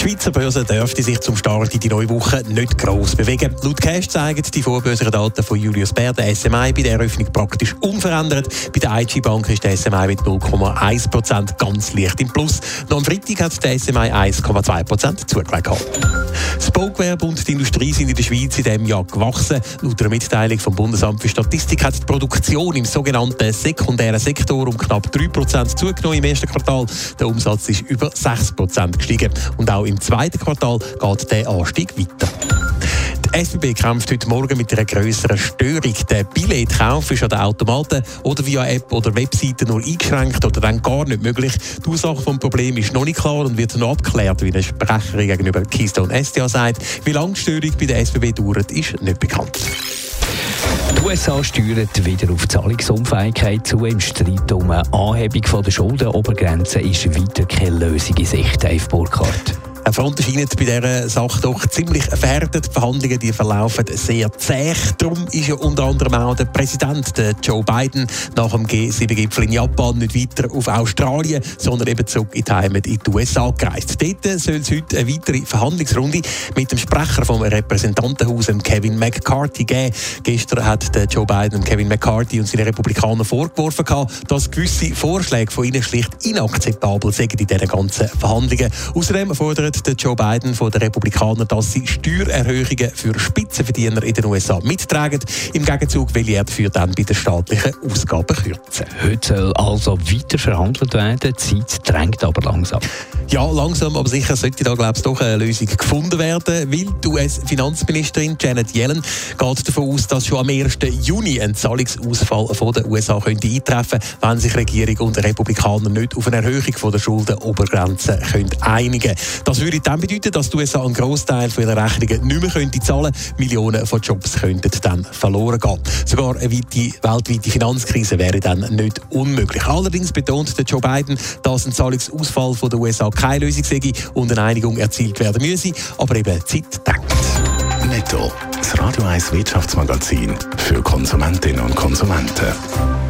Die Schweizer Börse dürfte sich zum Start in die neue Woche nicht gross bewegen. Laut Cash zeigen die vorbörslichen Daten von Julius Baer der SMI bei der Eröffnung praktisch unverändert. Bei der IG Bank ist der SMI mit 0,1% ganz leicht im Plus. Noch am Freitag hat der SMI 1,2% zugelegt. Das Baugewerbe und die Industrie sind in der Schweiz in diesem Jahr gewachsen. Laut einer Mitteilung vom Bundesamt für Statistik hat die Produktion im sogenannten sekundären Sektor um knapp 3% zugenommen im ersten Quartal. Der Umsatz ist über 6% gestiegen. Und auch im zweiten Quartal geht der Anstieg weiter. Die SBB kämpft heute Morgen mit einer grösseren Störung. Der Billetkauf ist an den Automaten oder via App oder Webseite nur eingeschränkt oder dann gar nicht möglich. Die Ursache des Problems ist noch nicht klar und wird noch abgeklärt, wie eine Sprecherin gegenüber Keystone SDA sagt. Wie lange die Störung bei der SBB dauert, ist nicht bekannt. Die USA steuern wieder auf Zahlungsunfähigkeit zu. Im Streit um eine Anhebung der Schuldenobergrenze ist weiter keine Lösung in Sicht, Dave Burkhardt. Eine Front scheint bei dieser Sache doch ziemlich verhärtet. Die Verhandlungen die verlaufen sehr zäh. Darum ist ja unter anderem auch der Präsident der Joe Biden nach dem G7-Gipfel in Japan nicht weiter auf Australien, sondern eben zurück in die Heimat in die USA gereist. Dort soll es heute eine weitere Verhandlungsrunde mit dem Sprecher vom Repräsentantenhaus, Kevin McCarthy, geben. Gestern hat der Joe Biden Kevin McCarthy und seine Republikaner vorgeworfen, dass gewisse Vorschläge von ihnen schlicht inakzeptabel sind in diesen ganzen Verhandlungen. Außerdem fordert der Joe Biden von den Republikanern, dass sie Steuererhöhungen für Spitzenverdiener in den USA mittragen. Im Gegenzug will er dafür dann bei den staatlichen Ausgaben kürzen. Heute soll also weiter verhandelt werden. Die Zeit drängt aber langsam. Ja, langsam, aber sicher sollte da, glaube ich, doch eine Lösung gefunden werden, weil die US-Finanzministerin Janet Yellen geht davon aus, dass schon am 1. Juni ein Zahlungsausfall von den USA könnte eintreffen könnte, wenn sich Regierung und Republikaner nicht auf eine Erhöhung von der Schuldenobergrenze können einigen Das würde dann bedeuten, dass die USA einen Großteil ihrer Rechnungen nicht mehr könnte zahlen könnten. Millionen von Jobs könnten dann verloren gehen. Sogar eine weite, weltweite Finanzkrise wäre dann nicht unmöglich. Allerdings betont Joe Biden, dass ein Zahlungsausfall von den USA keine Lösung sei und eine Einigung erzielt werden müsse. Aber eben Zeit denkt. Netto. Das Radio 1 Wirtschaftsmagazin für Konsumentinnen und Konsumenten.